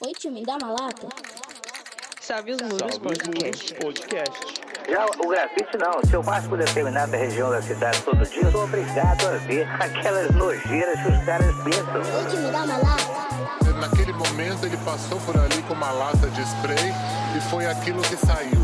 Oi, tio, me dá uma lata? Salve os muros podcast. Podcast. Já o grafite não. Se eu passo por determinada região da cidade todo dia, eu sou obrigado a ver aquelas nojeiras que os caras pensam. Oi, tio, me dá uma lata? Naquele momento ele passou por ali com uma lata de spray e foi aquilo que saiu.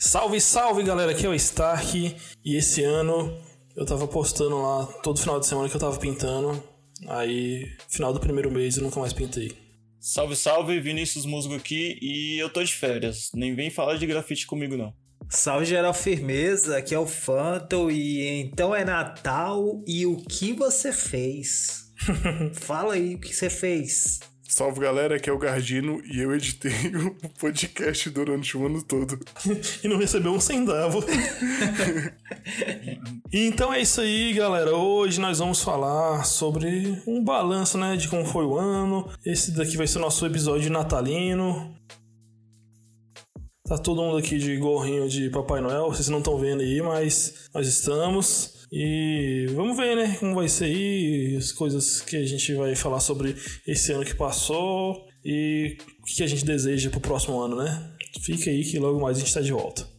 Salve, salve galera, aqui é o Stark e esse ano eu tava postando lá todo final de semana que eu tava pintando. Aí, final do primeiro mês eu nunca mais pintei. Salve, salve, Vinícius Musgo aqui e eu tô de férias. Nem vem falar de grafite comigo, não. Salve geral firmeza, aqui é o Phantom e então é Natal e o que você fez? Fala aí o que você fez. Salve galera, aqui é o Gardino e eu editei o podcast durante o ano todo. e não recebeu um centavo. então é isso aí, galera. Hoje nós vamos falar sobre um balanço, né, de como foi o ano. Esse daqui vai ser o nosso episódio natalino. Tá todo mundo aqui de gorrinho de Papai Noel, vocês não estão vendo aí, mas nós estamos. E vamos ver, né, como vai ser aí, as coisas que a gente vai falar sobre esse ano que passou e o que a gente deseja pro próximo ano, né? Fica aí que logo mais a gente tá de volta.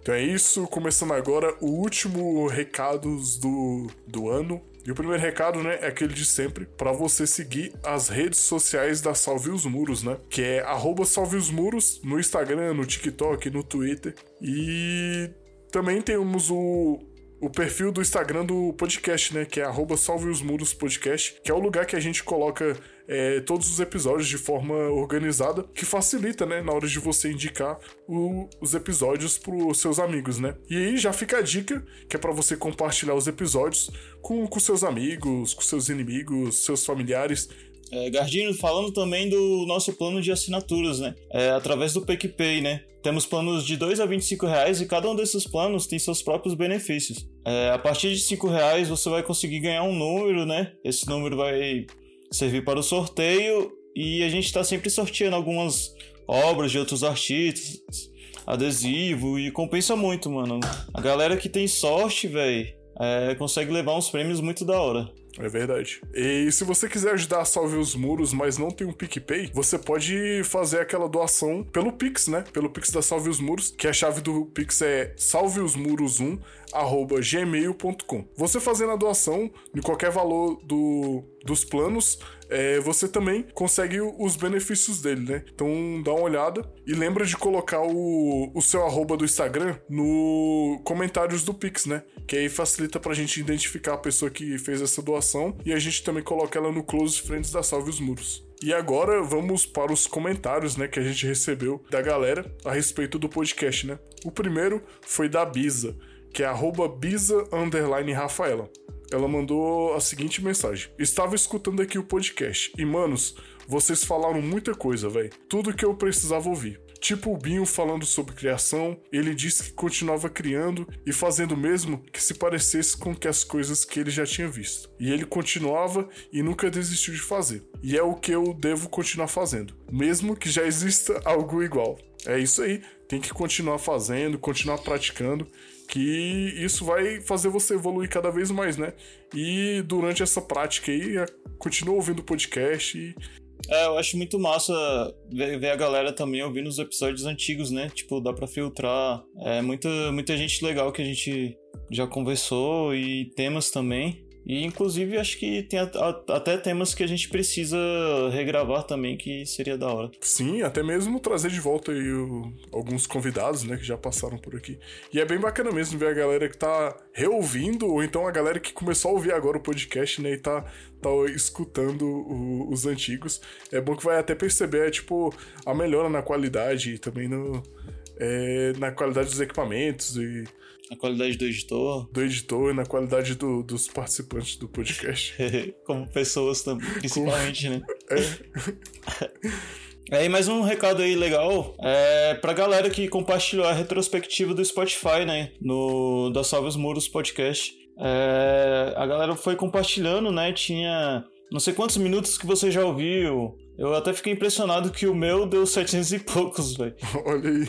Então é isso, começando agora o último recados do, do ano. E o primeiro recado, né, é aquele de sempre, para você seguir as redes sociais da Salve os Muros, né? Que é arroba Salve os Muros no Instagram, no TikTok, no Twitter. E também temos o, o perfil do Instagram do podcast, né? Que é arroba Salve os Muros Podcast, que é o lugar que a gente coloca é, todos os episódios de forma organizada, que facilita, né, na hora de você indicar o, os episódios para seus amigos, né? E aí já fica a dica, que é para você compartilhar os episódios com, com seus amigos, com seus inimigos, seus familiares. É, Gardino, falando também do nosso plano de assinaturas, né? É, através do PicPay, né? Temos planos de 2 a 25 reais e cada um desses planos tem seus próprios benefícios. É, a partir de 5 reais você vai conseguir ganhar um número, né? Esse número vai servir para o sorteio e a gente está sempre sorteando algumas obras de outros artistas, adesivo e compensa muito, mano. A galera que tem sorte, velho, é, consegue levar uns prêmios muito da hora. É verdade. E se você quiser ajudar a Salve os Muros, mas não tem um PicPay, você pode fazer aquela doação pelo Pix, né? Pelo Pix da Salve os Muros, que a chave do Pix é salveosmuros1 arroba gmail.com. Você fazendo a doação de qualquer valor do, dos planos, é, você também consegue os benefícios dele, né? Então dá uma olhada e lembra de colocar o, o seu arroba do Instagram no comentários do Pix, né? Que aí facilita pra gente identificar a pessoa que fez essa doação e a gente também coloca ela no Close Friends da Salve os Muros. E agora vamos para os comentários, né, que a gente recebeu da galera a respeito do podcast, né? O primeiro foi da Bisa que é arroba Rafaela. Ela mandou a seguinte mensagem: Estava escutando aqui o podcast e, manos, vocês falaram muita coisa, velho. Tudo que eu precisava ouvir. Tipo o Binho falando sobre criação, ele disse que continuava criando e fazendo mesmo que se parecesse com que as coisas que ele já tinha visto. E ele continuava e nunca desistiu de fazer. E é o que eu devo continuar fazendo, mesmo que já exista algo igual. É isso aí, tem que continuar fazendo, continuar praticando que isso vai fazer você evoluir cada vez mais, né? E durante essa prática aí, continua ouvindo o podcast e... É, eu acho muito massa ver, a galera também ouvindo os episódios antigos, né? Tipo, dá pra filtrar. É muita, muita gente legal que a gente já conversou e temas também. E inclusive acho que tem até temas que a gente precisa regravar também, que seria da hora. Sim, até mesmo trazer de volta aí o, alguns convidados, né, que já passaram por aqui. E é bem bacana mesmo ver a galera que tá reouvindo, ou então a galera que começou a ouvir agora o podcast, né, e tá, tá escutando o, os antigos. É bom que vai até perceber, é, tipo, a melhora na qualidade e também no, é, na qualidade dos equipamentos e na qualidade do editor. Do editor e na qualidade do, dos participantes do podcast. Como pessoas também, principalmente, Como... né? É. É, e mais um recado aí legal é pra galera que compartilhou a retrospectiva do Spotify, né? No da Salve os Muros podcast. É, a galera foi compartilhando, né? Tinha não sei quantos minutos que você já ouviu. Eu até fiquei impressionado que o meu deu 700 e poucos, velho. Olha aí.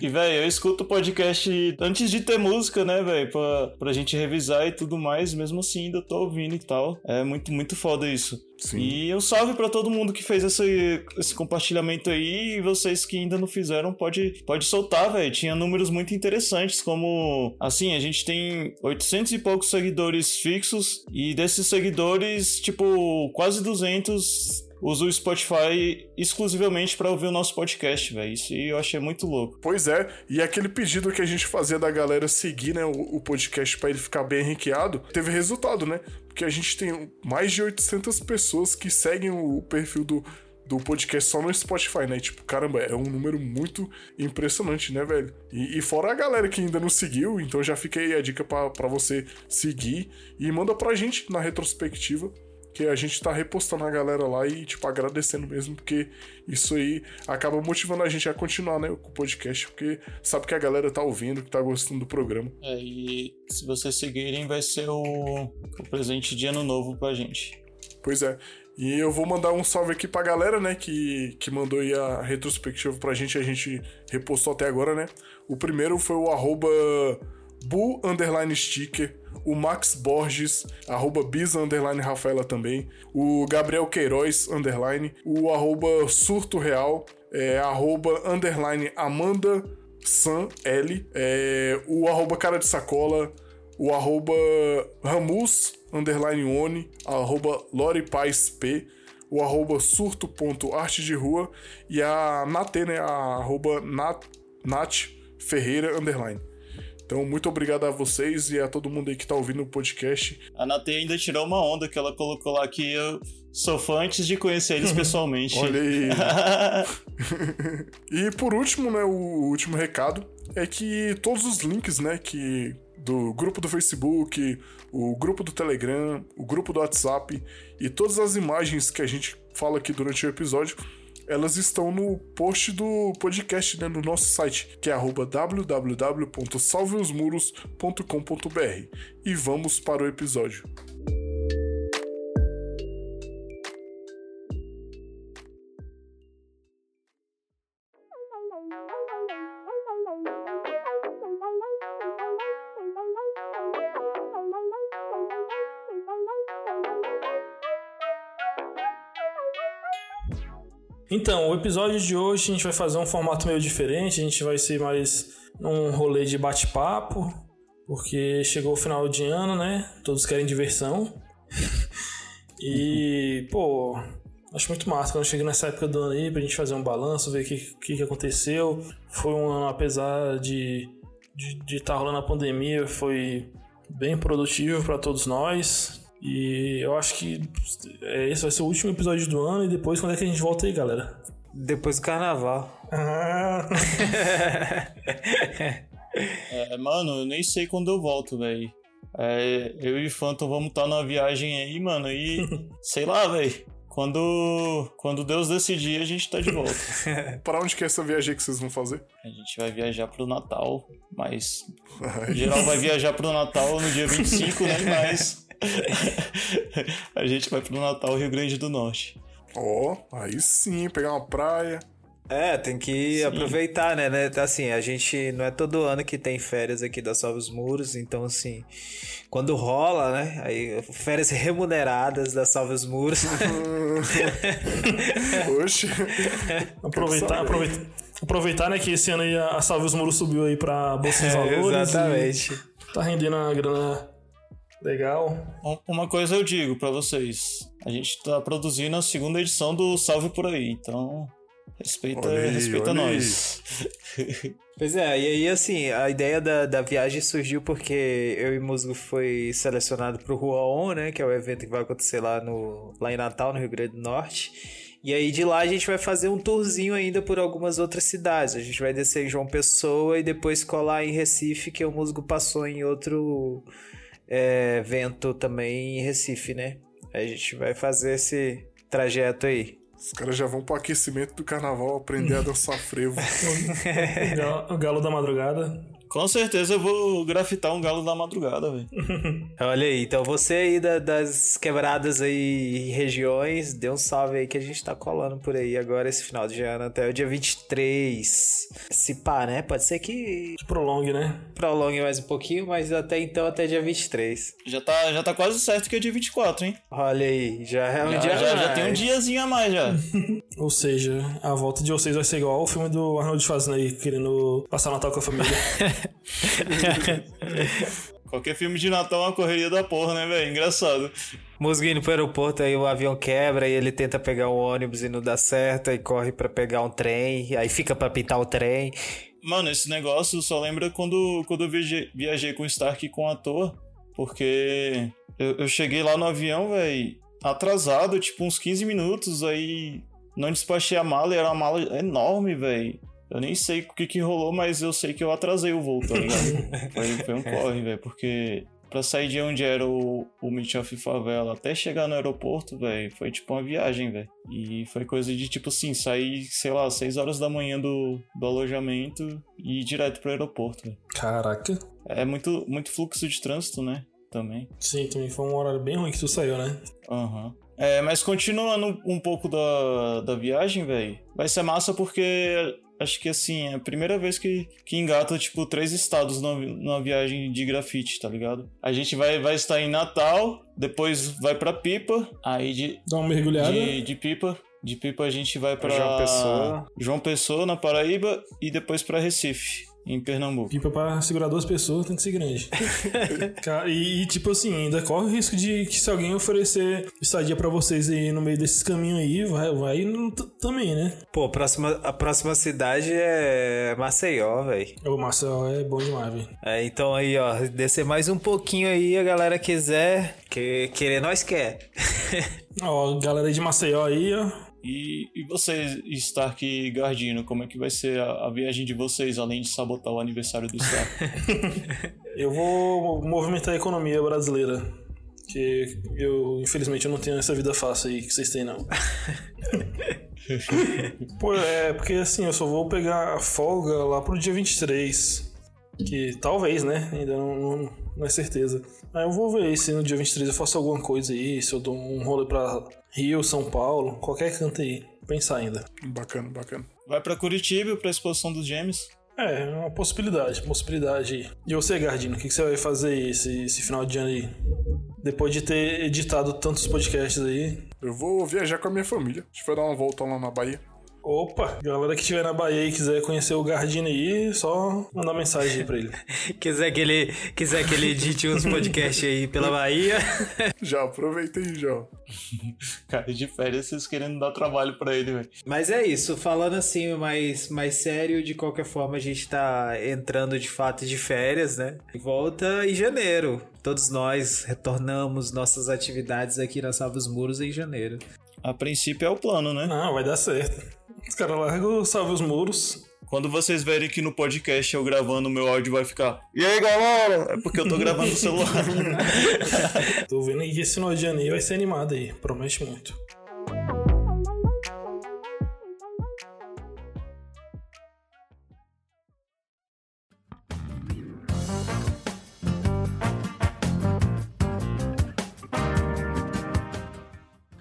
E, velho, eu escuto o podcast antes de ter música, né, velho? Pra, pra gente revisar e tudo mais. Mesmo assim, ainda tô ouvindo e tal. É muito, muito foda isso. Sim. E um salve pra todo mundo que fez esse, esse compartilhamento aí. E vocês que ainda não fizeram, pode, pode soltar, velho. Tinha números muito interessantes, como... Assim, a gente tem 800 e poucos seguidores fixos. E desses seguidores, tipo, quase 200 usa o Spotify exclusivamente para ouvir o nosso podcast, velho. Isso eu achei muito louco. Pois é, e aquele pedido que a gente fazia da galera seguir, né, o, podcast para ele ficar bem ranqueado, teve resultado, né? Porque a gente tem mais de 800 pessoas que seguem o perfil do, do podcast só no Spotify, né? Tipo, caramba, é um número muito impressionante, né, velho? E, e fora a galera que ainda não seguiu, então já fica aí a dica para você seguir e manda pra gente na retrospectiva que a gente tá repostando a galera lá e, tipo, agradecendo mesmo, porque isso aí acaba motivando a gente a continuar, né, com o podcast, porque sabe que a galera tá ouvindo, que tá gostando do programa. É, e se vocês seguirem, vai ser o, o presente de ano novo pra gente. Pois é. E eu vou mandar um salve aqui pra galera, né, que, que mandou aí a retrospectiva pra gente, a gente repostou até agora, né. O primeiro foi o arroba bu underline sticker, o Max Borges, arroba Bisa underline Rafaela também, o Gabriel Queiroz underline, o arroba Surto Real, é, arroba underline Amanda San L, é, o arroba Cara de Sacola, o arroba Ramus underline One, arroba Lori Paz P, o arroba surto.arte de rua e a Nat, né, a arroba Nat, Nat Ferreira underline. Então, muito obrigado a vocês e a todo mundo aí que tá ouvindo o podcast. A Natê ainda tirou uma onda que ela colocou lá que eu sou fã antes de conhecer eles pessoalmente. Olha aí. e por último, né, o último recado é que todos os links, né, que do grupo do Facebook, o grupo do Telegram, o grupo do WhatsApp e todas as imagens que a gente fala aqui durante o episódio elas estão no post do podcast, né, no nosso site, que é www.salveosmuros.com.br. E vamos para o episódio. Então, o episódio de hoje a gente vai fazer um formato meio diferente, a gente vai ser mais um rolê de bate-papo, porque chegou o final de ano, né? Todos querem diversão. e, pô, acho muito massa quando chega nessa época do ano aí pra gente fazer um balanço, ver o que, que, que aconteceu. Foi um ano, apesar de estar de, de tá rolando a pandemia, foi bem produtivo para todos nós. E eu acho que é, esse vai ser o último episódio do ano. E depois, quando é que a gente volta aí, galera? Depois do carnaval. Ah. é, mano, eu nem sei quando eu volto, velho. É, eu e o Phantom vamos estar tá numa viagem aí, mano, e sei lá, velho. Quando, quando Deus decidir, a gente tá de volta. para onde que é essa viagem que vocês vão fazer? A gente vai viajar pro Natal, mas. Em geral vai viajar pro Natal no dia 25, né? Mas. a gente vai pro Natal Rio Grande do Norte. Ó, oh, aí sim, pegar uma praia. É, tem que Sim. aproveitar, né, né? Assim, a gente não é todo ano que tem férias aqui da Salve os Muros, então assim, quando rola, né? Aí férias remuneradas da Salve os Muros. Oxe. aproveitar, aproveitar, aproveitar, né, que esse ano aí a Salve os Muros subiu aí para bolsa de é, valores. É, exatamente. Tá rendendo uma grana legal. Uma coisa eu digo para vocês, a gente tá produzindo a segunda edição do Salve por aí, então Respeita, aí, respeita nós. pois é, e aí assim, a ideia da, da viagem surgiu porque eu e Musgo foi selecionado pro Rua On, né? Que é o evento que vai acontecer lá, no, lá em Natal, no Rio Grande do Norte. E aí de lá a gente vai fazer um tourzinho ainda por algumas outras cidades. A gente vai descer em João Pessoa e depois colar em Recife, que o Musgo passou em outro é, evento também em Recife, né? A gente vai fazer esse trajeto aí. Os caras já vão pro aquecimento do carnaval aprender a dançar frevo. o galo da madrugada. Com certeza eu vou grafitar um galo da madrugada, velho. Olha aí, então você aí da- das quebradas aí, regiões, dê um salve aí que a gente tá colando por aí agora esse final de ano até o dia 23. Se pá, né? Pode ser que Que prolongue, né? prolongue mais um pouquinho, mas até então até dia 23. Já tá, já tá quase certo que é dia 24, hein? Olha aí, já é um Já, dia já, a já tem um mais. diazinho a mais já. Ou seja, a volta de vocês vai ser igual ao filme do Arnold Schwarzenegger querendo passar Natal com a família. Qualquer filme de Natal é uma correria da porra, né, velho? Engraçado. Musgo indo pro aeroporto, aí o avião quebra e ele tenta pegar o ônibus e não dá certo, aí corre pra pegar um trem, aí fica pra pintar o trem. Mano, esse negócio só lembra quando, quando eu viajei, viajei com o Stark e com a toa. Porque eu, eu cheguei lá no avião, velho, atrasado, tipo uns 15 minutos, aí não despachei a mala e era uma mala enorme, velho. Eu nem sei o que que rolou, mas eu sei que eu atrasei o voo, tá ligado? foi, foi um corre, velho, porque pra sair de onde era o, o Meet Favela até chegar no aeroporto, velho, foi tipo uma viagem, velho. E foi coisa de tipo assim, sair, sei lá, 6 horas da manhã do, do alojamento e ir direto pro aeroporto, velho. Caraca. É muito, muito fluxo de trânsito, né? Também. Sim, também foi um horário bem ruim que tu saiu, né? Aham. É, mas continuando um pouco da, da viagem, velho, vai ser massa porque acho que assim, é a primeira vez que, que engata, tipo, três estados numa, numa viagem de grafite, tá ligado? A gente vai, vai estar em Natal, depois vai pra Pipa, aí de, Dá uma mergulhada. de, de Pipa. De Pipa a gente vai pra João Pessoa. João Pessoa, na Paraíba, e depois pra Recife, em Pernambuco. Pipa pra segurar duas pessoas tem que ser grande. E, e, tipo assim, ainda corre o risco de que se alguém oferecer estadia pra vocês aí no meio desses caminhos aí, vai, vai no- também, né? Pô, a próxima, a próxima cidade é Maceió, velho. O Marcel é bom demais, velho. É, então aí, ó, descer mais um pouquinho aí, a galera quiser, que, querer nós quer. Ó, galera de Maceió aí, ó. E, e vocês, Stark e Gardino, como é que vai ser a, a viagem de vocês, além de sabotar o aniversário do Stark? Eu vou movimentar a economia brasileira. Que eu, infelizmente, eu não tenho essa vida fácil aí que vocês têm, não. Pô, é porque assim, eu só vou pegar a folga lá pro dia 23. Que talvez, né? Ainda não, não, não é certeza. Aí eu vou ver se no dia 23 eu faço alguma coisa aí, se eu dou um rolê pra Rio, São Paulo, qualquer canto aí. Pensar ainda. Bacana, bacana. Vai pra Curitiba pra exposição dos gêmeos? É, é uma possibilidade, possibilidade aí. E você, Gardino, o que, que você vai fazer aí esse, esse final de ano aí? Depois de ter editado tantos podcasts aí. Eu vou viajar com a minha família. A gente vai dar uma volta lá na Bahia. Opa, galera que estiver na Bahia e quiser conhecer o Gardino aí, só mandar mensagem aí pra ele. quiser que ele, quiser que ele edite uns podcasts aí pela Bahia. Já aproveitei já. Cara, de férias vocês querendo dar trabalho pra ele, velho. Mas é isso, falando assim mais, mais sério, de qualquer forma a gente tá entrando de fato de férias, né? E volta em janeiro. Todos nós retornamos nossas atividades aqui na Salva os Muros em janeiro. A princípio é o plano, né? Não, vai dar certo. Os caras largam, salve os muros. Quando vocês verem que no podcast eu gravando, o meu áudio vai ficar. E aí, galera? É porque eu tô gravando no celular. Tô vendo que esse final de janeiro vai ser animado aí, promete muito.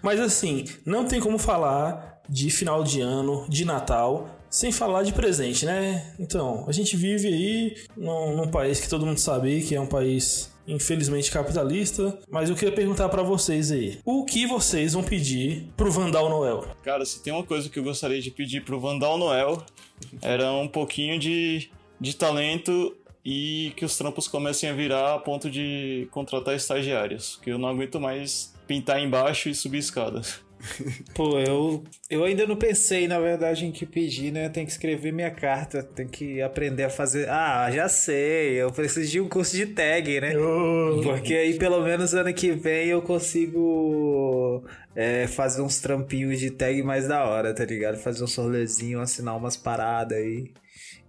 Mas assim, não tem como falar de final de ano, de Natal, sem falar de presente, né? Então, a gente vive aí num, num país que todo mundo sabe que é um país infelizmente capitalista, mas eu queria perguntar pra vocês aí, o que vocês vão pedir pro Vandal Noel? Cara, se tem uma coisa que eu gostaria de pedir pro Vandal Noel, era um pouquinho de, de talento e que os trampos comecem a virar a ponto de contratar estagiários, que eu não aguento mais pintar embaixo e subir escada. Pô, eu, eu ainda não pensei, na verdade, em que pedir, né? Tem que escrever minha carta, tem que aprender a fazer. Ah, já sei, eu preciso de um curso de tag, né? Porque aí pelo menos ano que vem eu consigo é, fazer uns trampinhos de tag mais da hora, tá ligado? Fazer um sorlezinho, assinar umas paradas aí.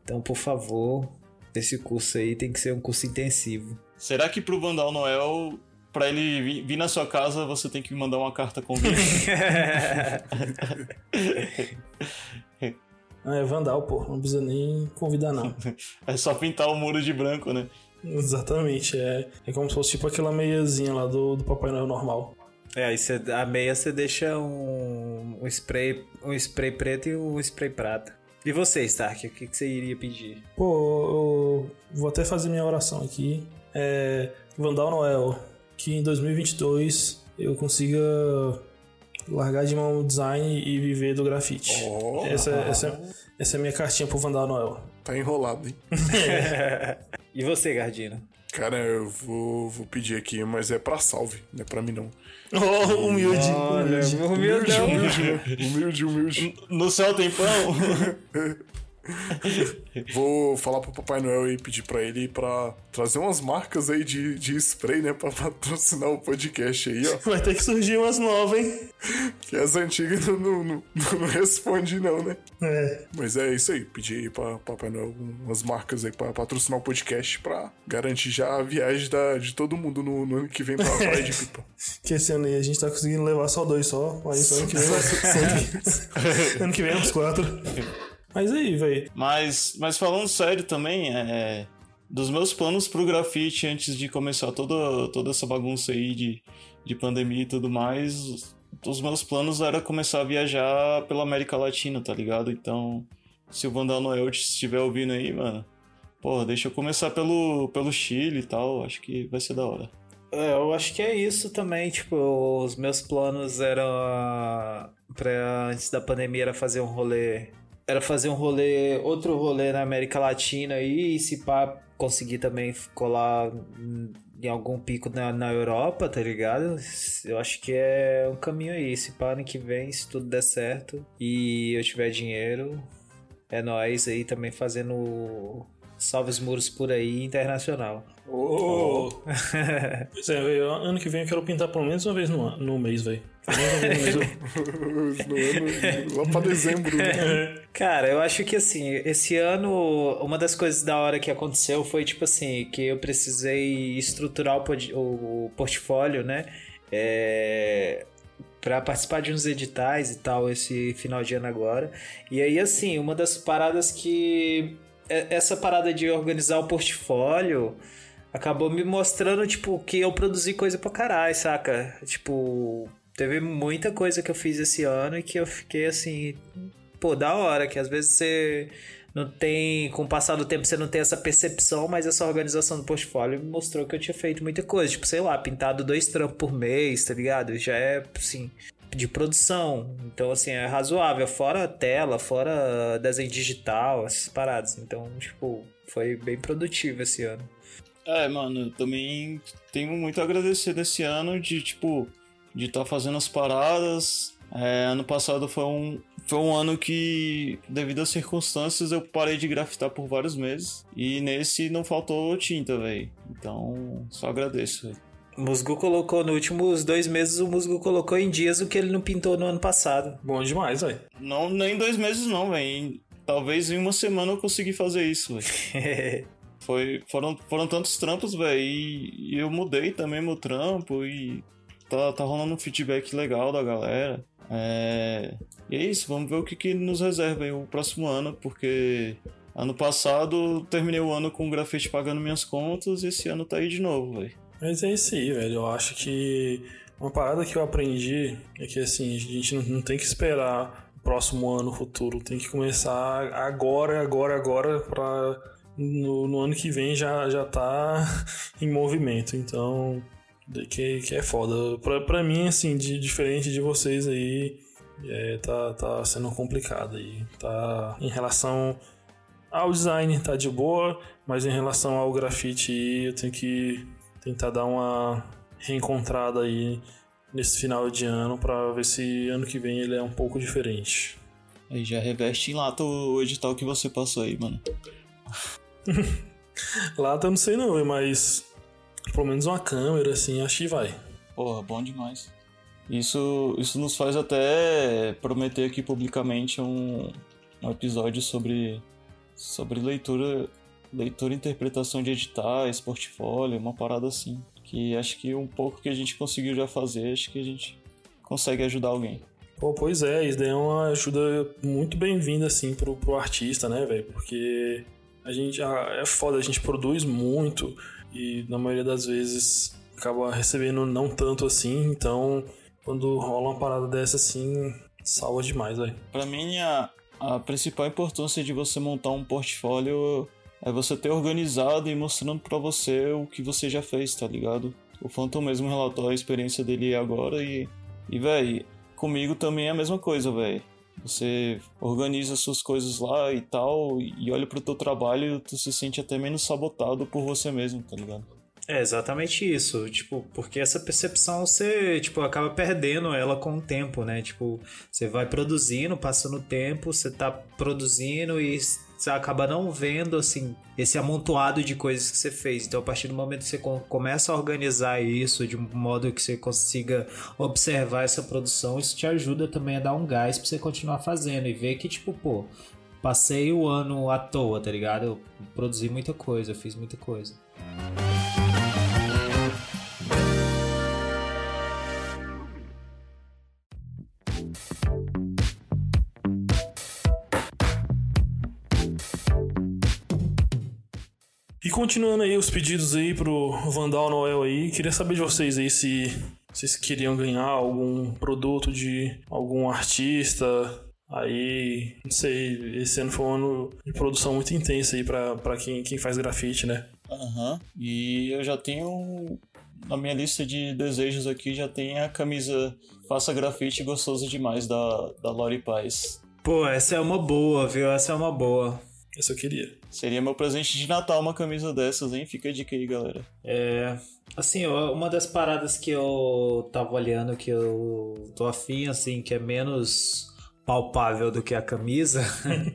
Então, por favor, esse curso aí tem que ser um curso intensivo. Será que pro Vandal Noel, pra ele vir, vir na sua casa, você tem que mandar uma carta convite? Ah, é Vandal, pô. Não precisa nem convidar, não. É só pintar o muro de branco, né? Exatamente. É, é como se fosse tipo aquela meiazinha lá do, do Papai Noel normal. É, aí você, a meia você deixa um, um spray um spray preto e um spray prata. E você, Stark, o que, que você iria pedir? Pô, eu vou até fazer minha oração aqui. É, Vandal Noel, que em 2022 eu consiga largar de mão o design e viver do grafite. Oh. essa, essa, essa é a minha cartinha pro Vandal Noel. Tá enrolado, hein? E você, Gardino? Cara, eu vou, vou pedir aqui, mas é pra salve, não é pra mim não. Oh, humilde. Olha, humilde. humildão. Humilde, humilde. No céu tem pão? Vou falar pro Papai Noel e pedir pra ele pra trazer umas marcas aí de, de spray, né? Pra patrocinar o podcast aí, ó. Vai ter que surgir umas novas, hein? Que as antigas não, não, não, não responde, não, né? É. Mas é isso aí, pedir aí pra Papai Noel umas marcas aí pra patrocinar o podcast pra garantir já a viagem da, de todo mundo no, no ano que vem pra Praia de Pipa. Que esse ano aí a gente tá conseguindo levar só dois só. Mas ano que vem vai ser. ano que vem é uns quatro. Mas aí, velho. Mas, mas falando sério também, é, dos meus planos pro grafite antes de começar toda, toda essa bagunça aí de, de pandemia e tudo mais, os meus planos era começar a viajar pela América Latina, tá ligado? Então, se o Vandal Noel estiver ouvindo aí, mano, porra, deixa eu começar pelo, pelo Chile e tal, acho que vai ser da hora. É, eu acho que é isso também, tipo, os meus planos eram para antes da pandemia era fazer um rolê, era fazer um rolê, outro rolê na América Latina aí, e se pá conseguir também colar em algum pico na, na Europa, tá ligado? Eu acho que é um caminho aí, se pá ano que vem, se tudo der certo e eu tiver dinheiro, é nós aí também fazendo salve os muros por aí internacional. Oh. Pois é, véio, ano que vem eu quero pintar pelo menos uma vez no, no mês, velho. Ano, lá pra dezembro, né? Cara, eu acho que assim, esse ano, uma das coisas da hora que aconteceu foi tipo assim, que eu precisei estruturar o, o portfólio, né? É, para participar de uns editais e tal esse final de ano agora. E aí, assim, uma das paradas que. é- Essa parada de organizar o portfólio acabou me mostrando, tipo, que eu produzi coisa pra caralho, saca? Tipo, teve muita coisa que eu fiz esse ano e que eu fiquei assim, pô, da hora, que às vezes você não tem, com o passar do tempo você não tem essa percepção, mas essa organização do portfólio mostrou que eu tinha feito muita coisa, tipo, sei lá, pintado dois trampos por mês, tá ligado? Já é, assim, de produção, então assim, é razoável, fora tela, fora desenho digital, essas paradas, então, tipo, foi bem produtivo esse ano. É, mano, também tenho muito a agradecer desse ano de, tipo, de estar fazendo as paradas. É, ano passado foi um, foi um ano que, devido às circunstâncias, eu parei de grafitar por vários meses. E nesse não faltou tinta, velho. Então, só agradeço, velho. O Musgo colocou, nos últimos dois meses, o Musgo colocou em dias o que ele não pintou no ano passado. Bom demais, velho. Não, nem dois meses não, velho. Talvez em uma semana eu consegui fazer isso, velho. Foi, foram, foram tantos trampos, velho, e, e eu mudei também meu trampo e tá, tá rolando um feedback legal da galera. É, e é isso, vamos ver o que, que nos reserva aí o próximo ano, porque ano passado terminei o ano com o grafite pagando minhas contas e esse ano tá aí de novo, velho. Mas é isso aí, velho. Eu acho que uma parada que eu aprendi é que assim, a gente não, não tem que esperar o próximo ano, o futuro. Tem que começar agora, agora, agora, pra no, no ano que vem já, já tá em movimento. Então, que, que é foda. Pra, pra mim, assim, de, diferente de vocês aí, é, tá, tá sendo complicado aí. Tá em relação ao design, tá de boa, mas em relação ao grafite aí, eu tenho que tentar dar uma reencontrada aí nesse final de ano pra ver se ano que vem ele é um pouco diferente. Aí já reveste em lata o edital que você passou aí, mano. Lata eu não sei não, mas pelo menos uma câmera assim, acho que vai. Porra, bom demais. Isso, isso nos faz até prometer aqui publicamente um, um episódio sobre, sobre leitura, leitura e interpretação de editais, portfólio, uma parada assim. Que acho que um pouco que a gente conseguiu já fazer, acho que a gente consegue ajudar alguém. Pô, pois é, isso daí é uma ajuda muito bem-vinda, assim, pro, pro artista, né, velho? Porque a gente ah, é foda, a gente produz muito e na maioria das vezes acaba recebendo não tanto assim, então quando rola uma parada dessa assim, salva demais, velho. Pra mim, a, a principal importância de você montar um portfólio é você ter organizado e mostrando pra você o que você já fez, tá ligado? O Phantom mesmo relatou a experiência dele agora e, e velho, comigo também é a mesma coisa, velho. Você organiza suas coisas lá e tal, e olha pro teu trabalho e tu se sente até menos sabotado por você mesmo, tá ligado? É exatamente isso, tipo, porque essa percepção você, tipo, acaba perdendo ela com o tempo, né? Tipo, você vai produzindo, passando o tempo, você tá produzindo e você acaba não vendo, assim, esse amontoado de coisas que você fez. Então, a partir do momento que você co- começa a organizar isso de um modo que você consiga observar essa produção, isso te ajuda também a dar um gás pra você continuar fazendo e ver que, tipo, pô, passei o ano à toa, tá ligado? Eu produzi muita coisa, eu fiz muita coisa. Continuando aí os pedidos aí pro Vandal Noel aí, queria saber de vocês aí se vocês queriam ganhar algum produto de algum artista. Aí, não sei, esse ano foi um ano de produção muito intensa aí pra, pra quem, quem faz grafite, né? Aham. E eu já tenho. Na minha lista de desejos aqui já tem a camisa Faça Grafite Gostoso Demais da, da Lori Paz. Pô, essa é uma boa, viu? Essa é uma boa. Essa eu queria. Seria meu presente de Natal uma camisa dessas, hein? Fica a dica aí, galera. É, assim, uma das paradas que eu tava olhando que eu tô afim, assim, que é menos palpável do que a camisa,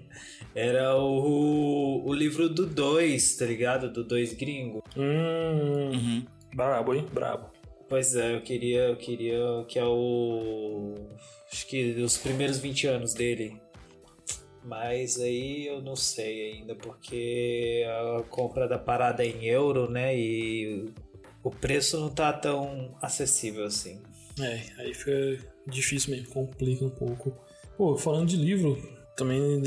era o, o livro do 2, tá ligado? Do 2 gringo. Hum, Uhum. brabo, hein? Brabo. Pois é, eu queria, eu queria que é o. Acho que os primeiros 20 anos dele. Mas aí eu não sei ainda, porque a compra da parada é em euro, né? E o preço não tá tão acessível assim. É, aí fica difícil mesmo, complica um pouco. Pô, falando de livro, também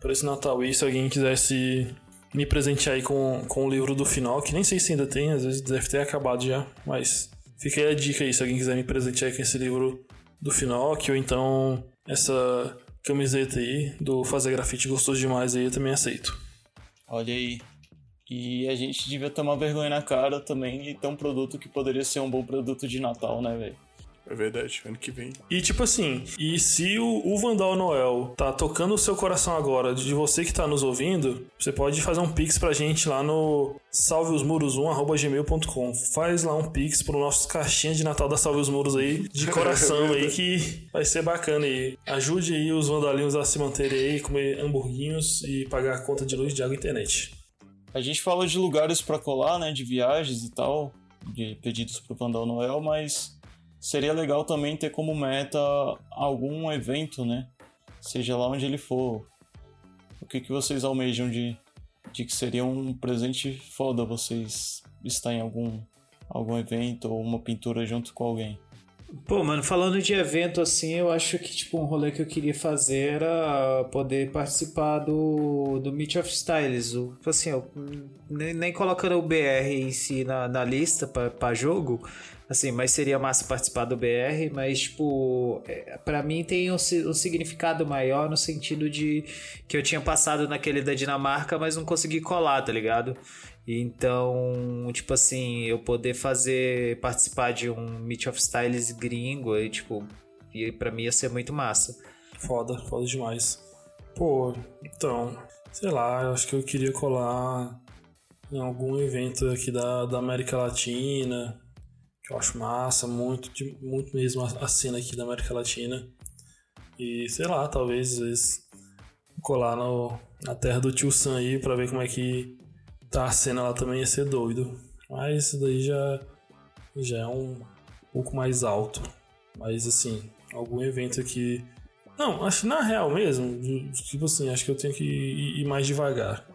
para esse Natal aí, se alguém quisesse me presentear aí com, com o livro do final, que nem sei se ainda tem, às vezes deve ter acabado já, mas fica aí a dica aí, se alguém quiser me presentear com esse livro do final, ou então essa camiseta aí do Fazer Grafite Gostoso Demais aí, eu também aceito. Olha aí. E a gente devia tomar vergonha na cara também de ter um produto que poderia ser um bom produto de Natal, né, velho? É verdade, ano que vem. E tipo assim, e se o, o Vandal Noel tá tocando o seu coração agora, de você que tá nos ouvindo, você pode fazer um pix pra gente lá no salveosmuros1.gmail.com. Faz lá um pix pro nosso caixinha de Natal da Salve os Muros aí, de coração aí, que vai ser bacana aí. Ajude aí os vandalinhos a se manterem aí, comer hamburguinhos e pagar a conta de luz, de água e internet. A gente fala de lugares pra colar, né, de viagens e tal, de pedidos pro Vandal Noel, mas seria legal também ter como meta algum evento, né? Seja lá onde ele for. O que, que vocês almejam de, de que seria um presente foda vocês estar em algum, algum evento ou uma pintura junto com alguém? Pô, mano, falando de evento assim, eu acho que tipo um rolê que eu queria fazer era poder participar do, do Meet of Styles. O, tipo assim, eu, nem, nem colocando o BR em si na, na lista pra jogo, assim, mas seria massa participar do BR, mas tipo, é, pra mim tem um, um significado maior no sentido de que eu tinha passado naquele da Dinamarca, mas não consegui colar, tá ligado? Então, tipo assim, eu poder fazer, participar de um Meet of Styles gringo, aí, tipo, e pra mim ia ser muito massa. Foda, foda demais. Pô, então, sei lá, eu acho que eu queria colar em algum evento aqui da, da América Latina, que eu acho massa, muito, muito mesmo a, a cena aqui da América Latina. E sei lá, talvez às vezes colar no, na terra do tio Sam aí pra ver como é que tá a cena lá também ia ser doido. Mas isso daí já, já é um pouco mais alto. Mas assim, algum evento aqui. Não, acho que na real mesmo, tipo assim, acho que eu tenho que ir, mais devagar.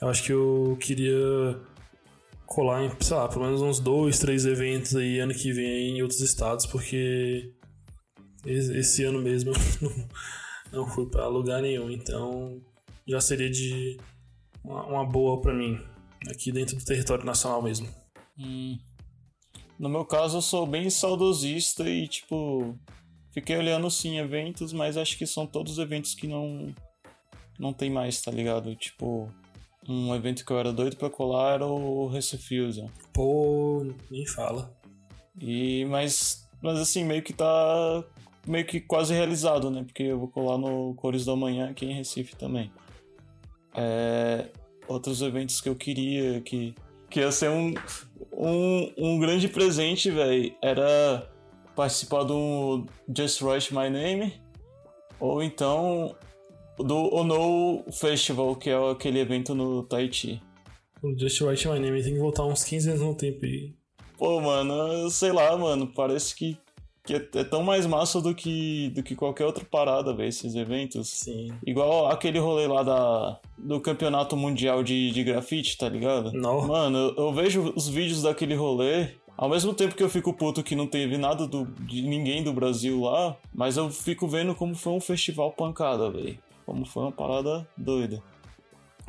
Eu acho que eu queria colar em, sei lá, pelo menos uns dois, três eventos aí ano que vem em outros estados, porque Esse, ano mesmo eu não, não fui pra lugar nenhum, então já seria de uma, uma boa pra mim, aqui dentro do território nacional mesmo. Hum. No meu caso, eu sou bem saudosista e, tipo, fiquei olhando sim eventos, mas acho que são todos eventos que não não tem mais, tá ligado? Tipo, um evento que eu era doido pra colar era o Recifusion. Pô, nem fala. E mas mas assim, meio que tá meio que quase realizado, né? Porque eu vou colar no Cores da Manhã aqui em Recife também. É, outros eventos que eu queria que que ia ser um um, um grande presente, velho, era participar do Just Write My Name ou então do Ono Festival, que é aquele evento no Tahiti. O Just Write My Name tem que voltar uns 15 anos no tempo aí. Pô, mano, sei lá, mano, parece que, que é, tão mais massa do que, do que qualquer outra parada, velho, esses eventos. Sim. Igual aquele rolê lá da, do campeonato mundial de, de grafite, tá ligado? Não. Mano, eu, eu vejo os vídeos daquele rolê. Ao mesmo tempo que eu fico puto que não teve nada do, de ninguém do Brasil lá, mas eu fico vendo como foi um festival pancada, velho. Como foi uma parada doida.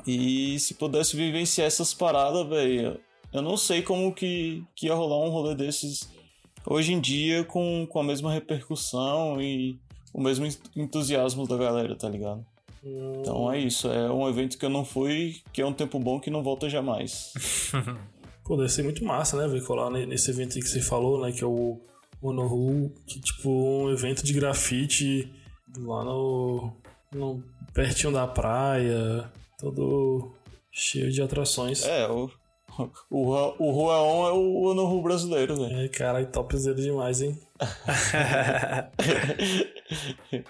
E se pudesse vivenciar essas paradas, velho, eu não sei como que, que ia rolar um rolê desses hoje em dia com, com a mesma repercussão e o mesmo entusiasmo da galera, tá ligado? Então é isso, é um evento que eu não fui, que é um tempo bom que não volta jamais. Pô, deve ser muito massa, né, ver colar ne- nesse evento aí que você falou, né, que é o Onohu, que tipo um evento de grafite lá no, no pertinho da praia, todo cheio de atrações. É, o, o, o Ruaon é o Onohu brasileiro, velho. É, caralho, topzera demais, hein?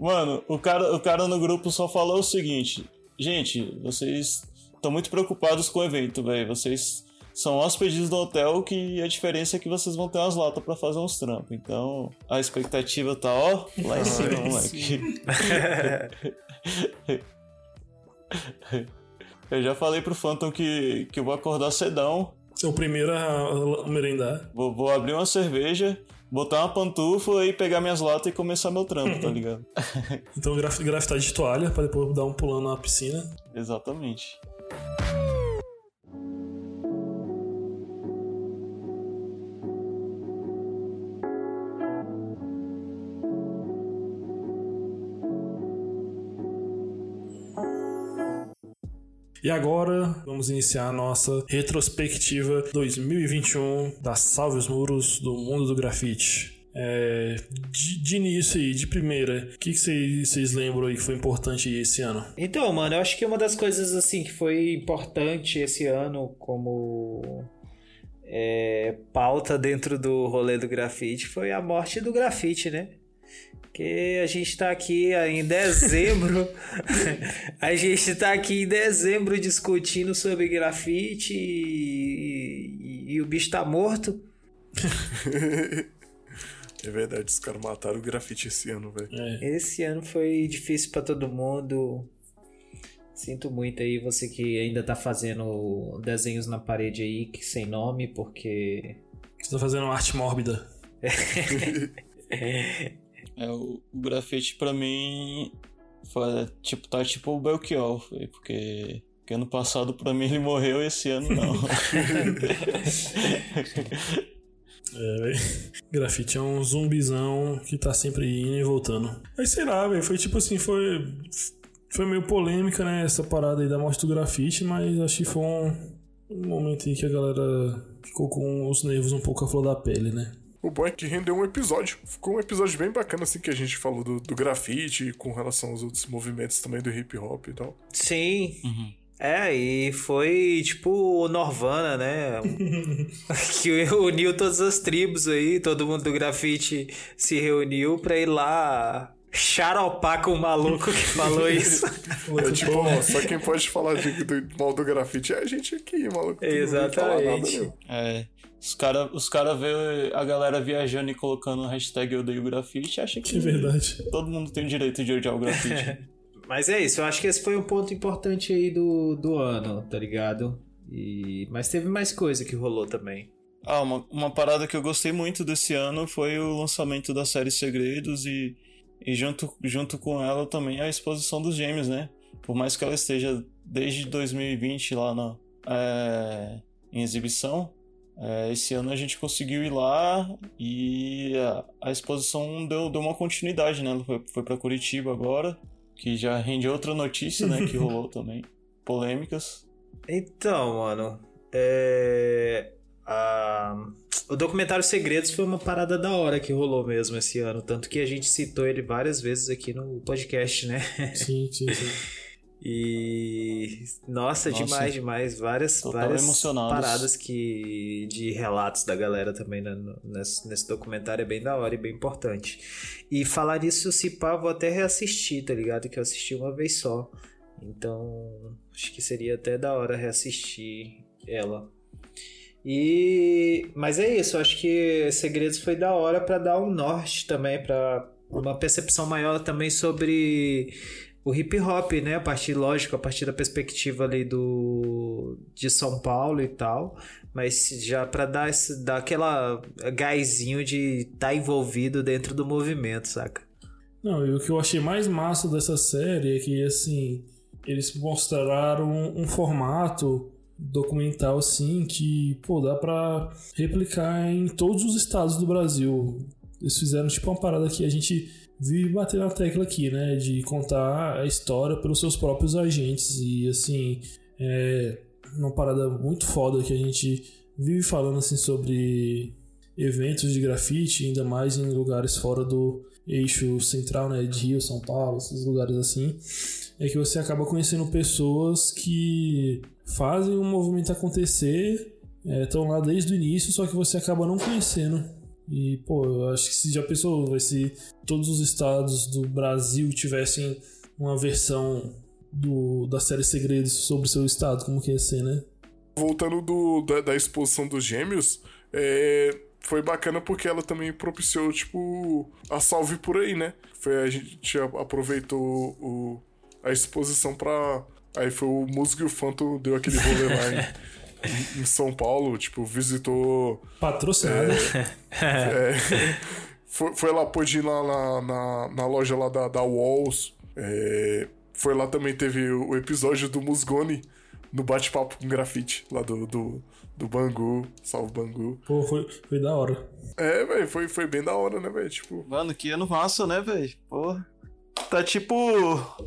Mano, o cara, o cara no grupo só falou o seguinte: gente, vocês estão muito preocupados com o evento, velho. Vocês são hóspedes do hotel que a diferença é que vocês vão ter umas latas pra fazer uns trampos. Então a expectativa tá, ó, lá em cima, moleque. Eu já falei pro Phantom que, que eu vou acordar cedão, Ser o primeiro a a merendar. vou, vou abrir uma cerveja, botar uma pantufa e pegar minhas latas e começar meu trampo, tá ligado? Então graf grafitar de toalha pra depois dar um pulão na piscina. Exatamente. E agora vamos iniciar a nossa retrospectiva 2021 da Salve os Muros do Mundo do Grafite. É, de, de início aí, de primeira, o que vocês lembram aí que foi importante esse ano? Então, mano, eu acho que uma das coisas assim que foi importante esse ano como é, pauta dentro do rolê do grafite foi a morte do grafite, né? Que a gente tá aqui em dezembro. a gente tá aqui em dezembro discutindo sobre grafite e, e- e o bicho tá morto. É verdade, os caras mataram o grafite esse ano, velho. É, Esse ano foi difícil pra todo mundo. Sinto muito aí você que ainda tá fazendo desenhos na parede aí que sem nome, porque você tá fazendo arte mórbida. É, o, grafite pra mim foi, tipo, tá tipo o Belchior, porque, porque ano passado pra mim ele morreu e esse ano não. É, velho. Grafite é um zumbizão que tá sempre indo e voltando. Mas sei lá, velho. Foi tipo assim, foi. Foi meio polêmica, né? Essa parada aí da morte do grafite, mas acho que foi um, um momento aí que a galera ficou com os nervos um pouco à flor da pele, né? O bom é que rendeu um episódio. Ficou um episódio bem bacana, assim, que a gente falou do, do grafite com relação aos outros movimentos também do hip hop e tal. sim. É, e foi tipo o Norvana, né? que uniu todas as tribos aí, todo mundo do grafite se reuniu pra ir lá xaropar com o maluco que falou isso. É tipo, ó, só quem pode falar de, do mal do grafite é a gente aqui, maluco. Não falar nada, Exatamente. não. É, os caras os cara vê a galera viajando e colocando o hashtag eu odeio grafite acha que Que verdade. todo mundo tem o direito de odiar o grafite. Mas é isso, eu acho que esse foi um ponto importante aí do, do ano, tá ligado? E... Mas teve mais coisa que rolou também. Ah, uma, uma parada que eu gostei muito desse ano foi o lançamento da série Segredos e, e junto, junto com ela também a exposição dos gêmeos, né? Por mais que ela esteja desde 2020 lá na, é, em exibição, é, esse ano a gente conseguiu ir lá e a, a exposição deu, deu uma continuidade, né? Foi, foi para Curitiba agora, que já rende outra notícia, né? Que rolou também. Polêmicas. Então, mano, é... a- o documentário Segredos foi uma parada da hora que rolou mesmo esse ano, tanto que a gente citou ele várias vezes aqui no podcast, né? Sim, sim, sim. E nossa, Nossa. demais, demais, várias, várias paradas que de relatos da galera também né, nesse, nesse documentário é bem da hora e bem importante. E falar nisso, se pá, vou até reassistir, tá ligado? Que eu assisti uma vez só. Então, acho que seria até da hora reassistir ela. E mas é isso, acho que Segredos foi da hora pra dar um norte também pra uma percepção maior também sobre o hip hop, né? A partir, lógico, a partir da perspectiva ali do de São Paulo e tal, mas já pra dar esse dar aquela gásinho de estar envolvido dentro do movimento, saca? Não, e o que eu achei mais massa dessa série é que, assim, eles mostraram um formato documental, assim, que, pô, dá pra replicar em todos os estados do Brasil. Eles fizeram, tipo, uma parada que a gente vive bater na tecla aqui, né? De contar a história pelos seus próprios agentes. E, assim, é uma parada muito foda que a gente vive falando, assim, sobre eventos de grafite, ainda mais em lugares fora do eixo central, né, de Rio, São Paulo, esses lugares assim, é que você acaba conhecendo pessoas que fazem o movimento acontecer, estão lá desde o início, só que você acaba não conhecendo. E, pô, eu acho que se já pensou, se todos os estados do Brasil tivessem uma versão do, da série Segredos sobre o seu estado, como que ia ser, né? Voltando do, da, da exposição dos gêmeos, é, foi bacana porque ela também propiciou, tipo, a salve por aí, né? Foi, a gente aproveitou o, a exposição pra. Aí foi o Musgo e o Fanto deu aquele rolê lá em, São Paulo, tipo, visitou. Patrocinado. é, foi, foi lá, pôde ir lá na, na, na loja lá da, da Walls. é, foi lá também, teve o, episódio do Musgone no bate-papo com grafite, lá do, do, do Bangu. Salve Bangu. Pô, foi, foi da hora. É, velho, foi, foi bem da hora, né, velho? Tipo, Mano, que ano massa, né, velho? Porra. Tá tipo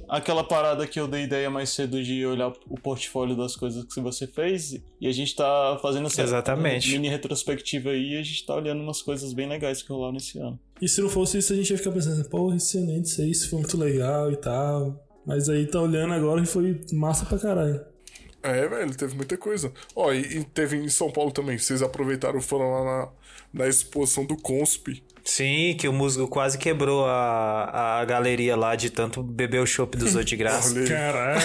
aquela parada que eu dei ideia mais cedo de olhar o portfólio das coisas que você fez. E a gente tá fazendo essa Exatamente. mini retrospectiva aí e a gente tá olhando umas coisas bem legais que rolaram nesse ano. E se não fosse isso, a gente ia ficar pensando, pô, excelente, isso aí, isso foi muito legal e tal. Mas aí tá olhando agora e foi massa pra caralho. é, velho, teve muita coisa. Ó, e, e teve em São Paulo também. Vocês aproveitaram, foram lá na, na exposição do Consp. Sim, que o musgo quase quebrou a, a galeria lá de tanto beber o chopp dos outros de graça. Caraca,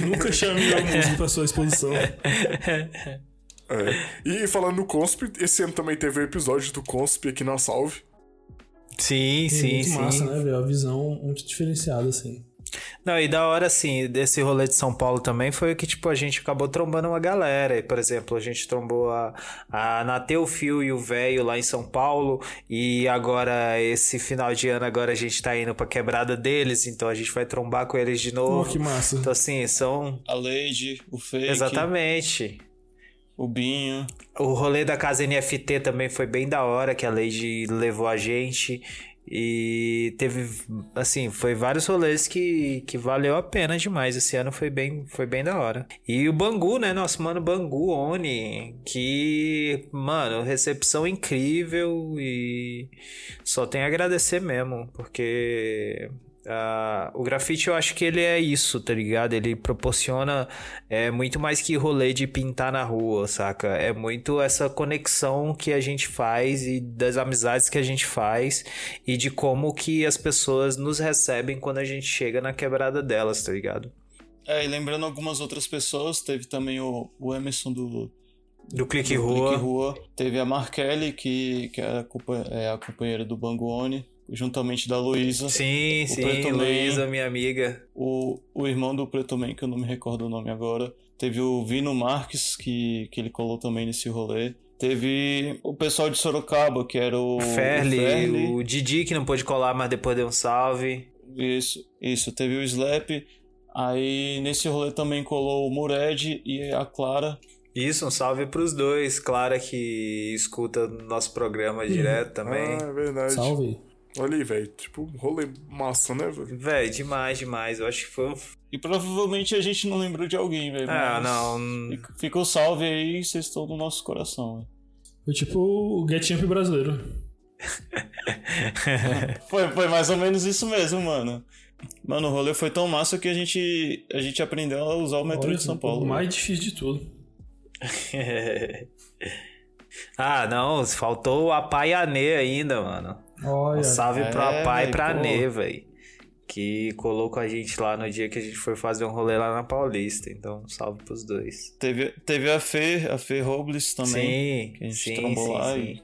nunca chamei a música pra sua exposição. É. E falando no Consp, esse ano também teve o episódio do Consp aqui na Salve. Sim, É sim, muito sim. massa, né, velho? A visão muito diferenciada, assim. Não, e da hora, assim, desse rolê de São Paulo também foi que, tipo, a gente acabou trombando uma galera. E, por exemplo, a gente trombou a, a Nateu Fio e o Velho lá em São Paulo. E agora, esse final de ano, agora a gente tá indo pra quebrada deles. Então a gente vai trombar com eles de novo. que massa. Então, assim, são. A Lady, o Fake, Exatamente. o Binho. O rolê da casa NFT também foi bem da hora, que a Lady levou a gente. E teve, assim, foi vários rolês que, que valeu a pena demais. Esse ano foi bem, foi bem da hora. E o Bangu, né? Nosso mano Bangu Oni, que, mano, recepção incrível e só tem a agradecer mesmo, porque ah, o grafite eu acho que ele é isso, tá ligado? Ele proporciona é, muito mais que rolê de pintar na rua, saca? É muito essa conexão que a gente faz e das amizades que a gente faz e de como que as pessoas nos recebem quando a gente chega na quebrada delas, tá ligado? É, e lembrando algumas outras pessoas, teve também o, o Emerson do, Do Clique Rua. Clique Rua. Teve a Markelly, que, que é, a, é a companheira do Banguone, juntamente da Luísa. Sim, O sim, Preto Man. Luísa, minha amiga. O, o irmão do Preto Man, que eu não me recordo o nome agora. Teve o Vino Marques, que, que ele colou também nesse rolê. Teve o pessoal de Sorocaba, que era o. O Ferli, o Ferli. o Didi que não pôde colar, mas depois deu um salve. Isso, isso. Teve o Slap. Aí nesse rolê também colou o Mured e a Clara. Isso, um salve pros dois. Clara que escuta nosso programa direto também. Ah, é verdade. Salve. Olha aí, velho. Tipo, rolê massa, né, velho? Véi, demais, demais. Eu acho que foi um. E provavelmente a gente não lembrou de alguém, velho. Ah, mas não. fica- o salve aí, vocês estão no nosso coração, velho. Foi tipo o Get Champ brasileiro. Foi, foi mais ou menos isso mesmo, mano. Mano, o rolê foi tão massa que a gente, a gente aprendeu a usar o metrô Olha, de São O Paulo. mais difícil de tudo. ah, não. Faltou o Apaianê ainda, mano. Olha. Um salve pro É, Apai e véi, pra pô. Nê, velho. Que colou com a gente lá no dia que a gente foi fazer um rolê lá na Paulista. Então, um salve pros dois. Teve, teve a Fê, a Fê Robles também, sim, que a gente sim, trombou sim, lá sim.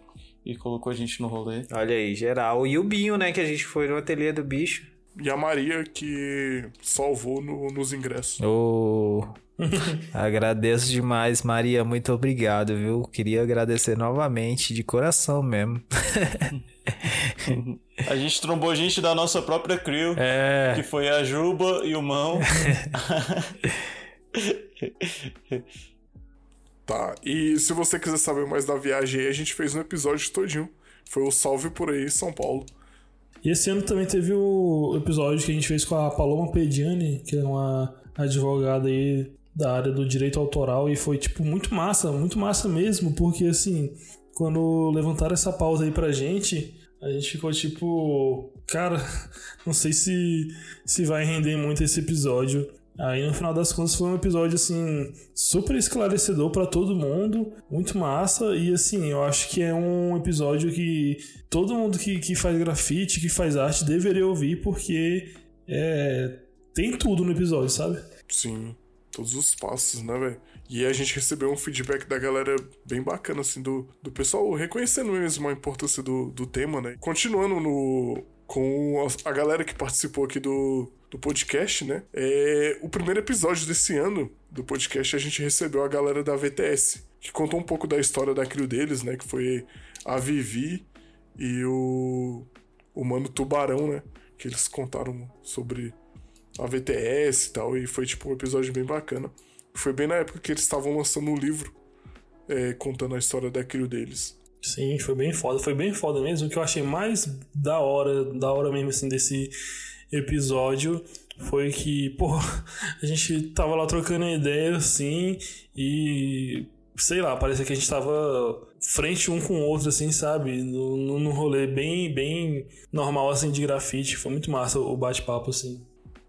E, e colocou a gente no rolê. Olha aí, geral. E o Binho, né? Que a gente foi no ateliê do bicho. E a Maria que salvou no- nos ingressos. Ô. Agradeço demais, Maria. Muito obrigado, viu? Queria agradecer novamente, de coração mesmo. A gente trombou gente da nossa própria crew, É. que foi a Juba e o Mão. Tá, e se você quiser saber mais da viagem aí, a gente fez um episódio todinho. Foi o Salve por aí, São Paulo. E esse ano também teve o episódio que a gente fez com a Paloma Pediani, que é uma advogada aí da área do direito autoral, e foi, tipo, muito massa, muito massa mesmo, porque, assim, quando levantaram essa pauta aí pra gente, a gente ficou tipo, cara, não sei se, se vai render muito esse episódio. Aí no final das contas foi um episódio assim super esclarecedor pra todo mundo, muito massa e assim, eu acho que é um episódio que todo mundo que, que faz grafite, que faz arte deveria ouvir porque é, tem tudo no episódio, sabe? Sim, todos os passos, né, velho? E a gente recebeu um feedback da galera bem bacana, assim, do, do pessoal reconhecendo mesmo a importância do, do tema, né? Continuando no, com a, galera que participou aqui do, do podcast, né? É, o primeiro episódio desse ano do podcast a gente recebeu a galera da VTS, que contou um pouco da história da crio deles, né? Que foi a Vivi e o, o Mano Tubarão, né? Que eles contaram sobre a VTS e tal, e foi tipo um episódio bem bacana. Foi bem na época que eles estavam lançando um livro é, contando a história da crio deles. Sim, foi bem foda, foi bem foda mesmo. O que eu achei mais da hora, da hora mesmo assim desse episódio foi que, pô, a gente tava lá trocando ideia assim e sei lá, parecia que a gente tava frente um com o outro assim, sabe? Num rolê bem bem normal assim de grafite, foi muito massa o bate-papo assim.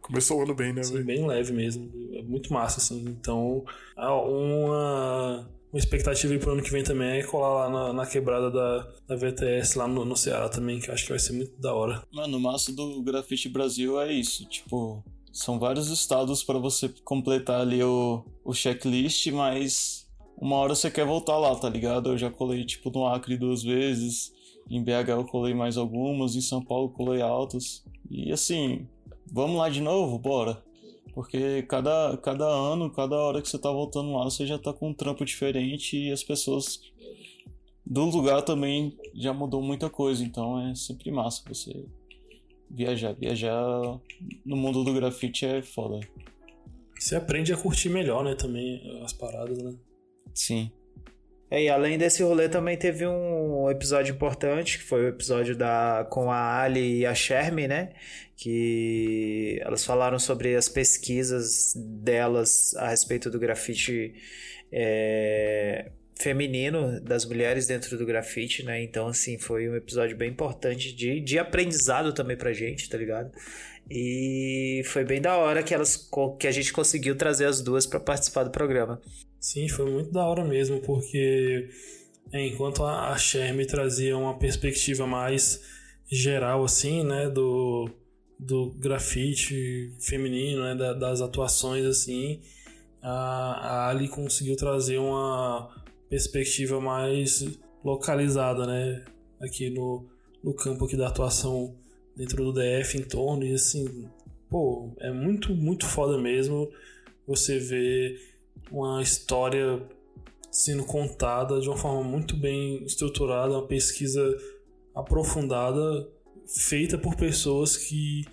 Começou o ano bem, né, Assim, bem leve mesmo. É muito massa, assim. Então, ah, uma, uma expectativa aí pro ano que vem também é colar lá na, na quebrada da, da VTS, lá no, no Ceará também, que eu acho que vai ser muito da hora. Mano, o massa do Grafite Brasil é isso, tipo, são vários estados pra você completar ali o, o checklist, mas uma hora você quer voltar lá, tá ligado? Eu já colei, tipo, no Acre duas vezes, em BH eu colei mais algumas, em São Paulo eu colei altas. E assim, vamos lá de novo? Bora. Porque cada, cada ano, cada hora que você tá voltando lá, você já tá com um trampo diferente e as pessoas do lugar também já mudou muita coisa, então é sempre massa você viajar. Viajar no mundo do grafite é foda. Você aprende a curtir melhor, né, também as paradas, né? Sim. É, e além desse rolê também teve um episódio importante, que foi o episódio da, com a Ali e a Shermy, né? Que elas falaram sobre as pesquisas delas a respeito do grafite é, feminino, das mulheres dentro do grafite, né? Então, assim, foi um episódio bem importante de, de aprendizado também pra gente, tá ligado? E foi bem da hora que, elas, que a gente conseguiu trazer as duas para participar do programa. Sim, foi muito da hora mesmo, porque é, enquanto a, a Shermy trazia uma perspectiva mais geral, assim, né, do, do grafite feminino, né, da- das atuações, assim, a, a Ali conseguiu trazer uma perspectiva mais localizada, né, aqui no, no campo aqui da atuação dentro do DF, em torno, e assim, pô, é muito, muito foda mesmo você ver uma história sendo contada de uma forma muito bem estruturada, uma pesquisa aprofundada, feita por pessoas que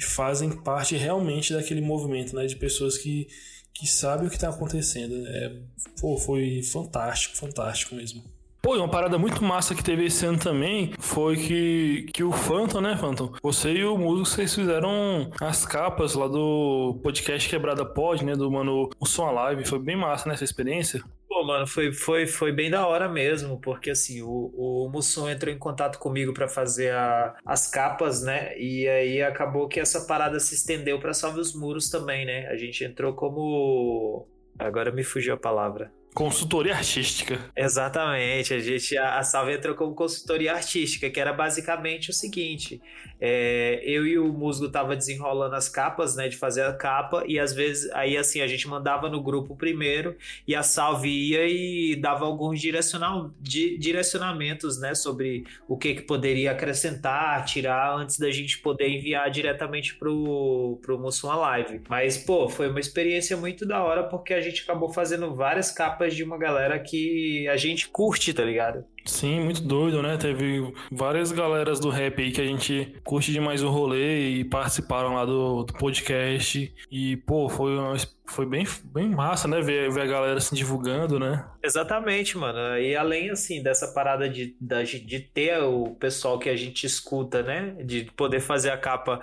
fazem parte realmente daquele movimento, né? De pessoas que, que sabem o que está acontecendo. É, pô, foi fantástico, fantástico mesmo. Pô, e uma parada muito massa que teve esse ano também foi que, que o Phantom, né, Phantom? Você e o Músico, vocês fizeram as capas lá do podcast Quebrada Pod, né, do Mano O Som Live. Foi bem massa, né, essa experiência? Pô, mano, foi, foi, foi bem da hora mesmo, porque assim, o, o entrou em contato comigo para fazer a, as capas, né? E aí acabou que essa parada se estendeu para Salve os Muros também, né? A gente entrou como. Agora me fugiu a palavra. Consultoria artística. Exatamente, a gente a, a Salve entrou como consultoria artística, que era basicamente o seguinte: é, eu e o Musgo tava desenrolando as capas, né, de fazer a capa e às vezes aí assim a gente mandava no grupo primeiro e a Salve ia e dava alguns direcional, di, direcionamentos, né, sobre o que que poderia acrescentar, tirar antes da gente poder enviar diretamente pro pro Mussum Live. Mas pô, foi uma experiência muito da hora porque a gente acabou fazendo várias capas de uma galera que a gente curte, tá ligado? Sim, muito doido, né? Teve várias galeras do rap aí que a gente curte demais o rolê e participaram lá do, do podcast. E, pô, foi, uma, foi bem, bem massa, né? Ver, ver a galera se divulgando, né? Exatamente, mano. E além, assim, dessa parada de, de, de ter o pessoal que a gente escuta, né? De poder fazer a capa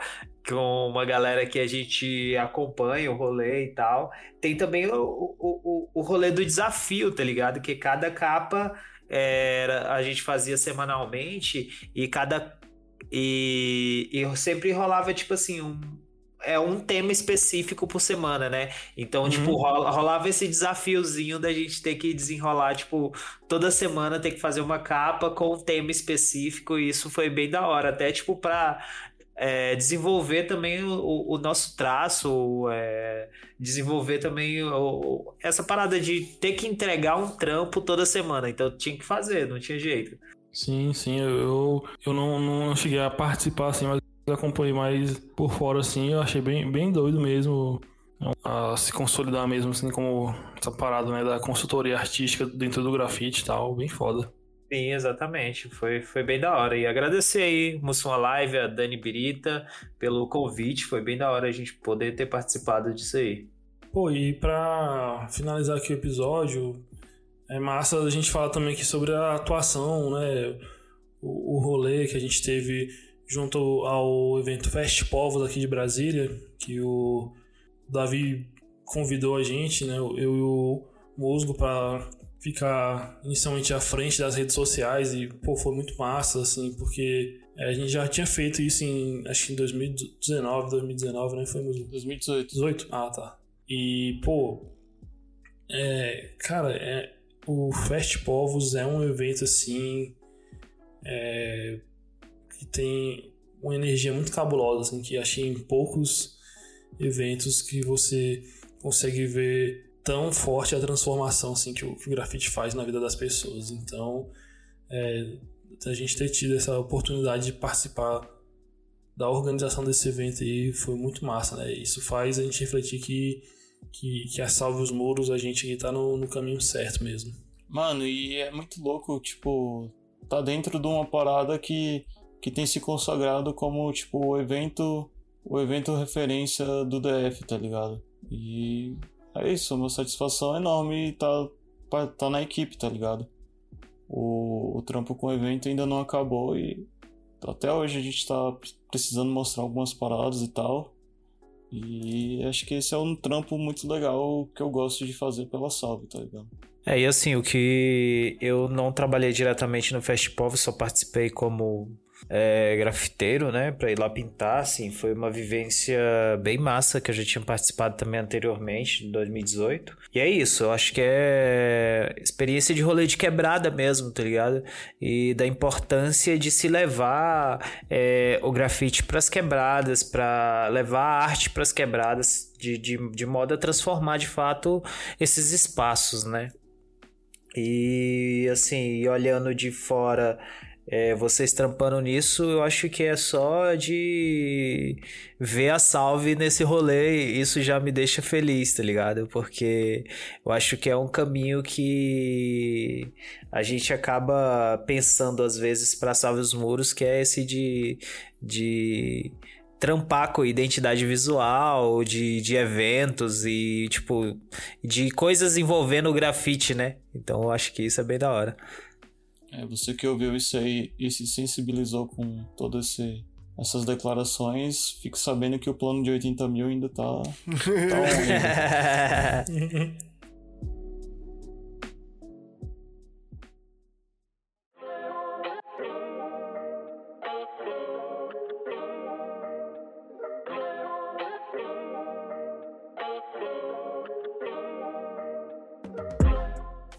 com uma galera que a gente acompanha o rolê e tal. Tem também o, o, o, o rolê do desafio, tá ligado? Que cada capa era, a gente fazia semanalmente e cada. E, e sempre rolava, tipo assim, um, é um tema específico por semana, né? Então, uhum. tipo, rola, rolava esse desafiozinho da gente ter que desenrolar, tipo, toda semana ter que fazer uma capa com um tema específico, e isso foi bem da hora, até, tipo, pra é, desenvolver também o, o nosso traço, é, desenvolver também o, essa parada de ter que entregar um trampo toda semana. Então tinha que fazer, não tinha jeito. Sim, sim, eu, eu não, não cheguei a participar assim, mas acompanhei mais por fora assim, eu achei bem, bem doido mesmo a se consolidar mesmo assim como essa parada né, da consultoria artística dentro do grafite e tal, bem foda. Sim, exatamente. Foi, foi bem da hora. E agradecer aí, Mussum Live, a Dani Birita, pelo convite. Foi bem da hora a gente poder ter participado disso aí. Pô, e pra finalizar aqui o episódio, é massa a gente falar também aqui sobre a atuação, né? O, o rolê que a gente teve junto ao evento Fest Povos aqui de Brasília, que o Davi convidou a gente, né? Eu e o Musgo para ficar inicialmente à frente das redes sociais e, pô, foi muito massa, assim, porque é, a gente já tinha feito isso em, acho que em 2019, 2019, né? Foi 2018. 18? Ah, tá. E, pô, é, cara, é, o Fest Povos é um evento, assim, é, que tem uma energia muito cabulosa, assim, que achei em poucos eventos que você consegue ver tão forte a transformação assim, que, o, que o grafite faz na vida das pessoas. Então, é, a gente ter tido essa oportunidade de participar da organização desse evento aí foi muito massa, né? Isso faz a gente refletir que, que, que a Salve os Muros, a gente aqui tá no, no caminho certo mesmo. Mano, e é muito louco, tipo, tá dentro de uma parada que, que tem se consagrado como, tipo, o evento, o evento referência do DF, tá ligado? E é isso, uma satisfação enorme tá, tá na equipe, tá ligado? O, o trampo com o evento ainda não acabou e até hoje a gente tá precisando mostrar algumas paradas e tal. E acho que esse é um trampo muito legal que eu gosto de fazer pela Salve, tá ligado? É, e assim, o que eu não trabalhei diretamente no Festival, só participei como é, grafiteiro, né, para ir lá pintar, assim, foi uma vivência bem massa que eu já tinha participado também anteriormente, em 2018. E é isso, eu acho que é experiência de rolê de quebrada mesmo, tá ligado? E da importância de se levar é, o grafite para as quebradas, para levar a arte para as quebradas, de, de, de modo a transformar de fato esses espaços, né? E assim, olhando de fora é, vocês trampando nisso, eu acho que é só de ver a salve nesse rolê, isso já me deixa feliz, tá ligado? Porque eu acho que é um caminho que a gente acaba pensando às vezes para salve os muros, que é esse de, de trampar com identidade visual, de, de eventos e, tipo, de coisas envolvendo o grafite, né? Então eu acho que isso é bem da hora. É, você que ouviu isso aí e se sensibilizou com todas essas declarações, fique sabendo que o plano de 80 mil ainda tá, tá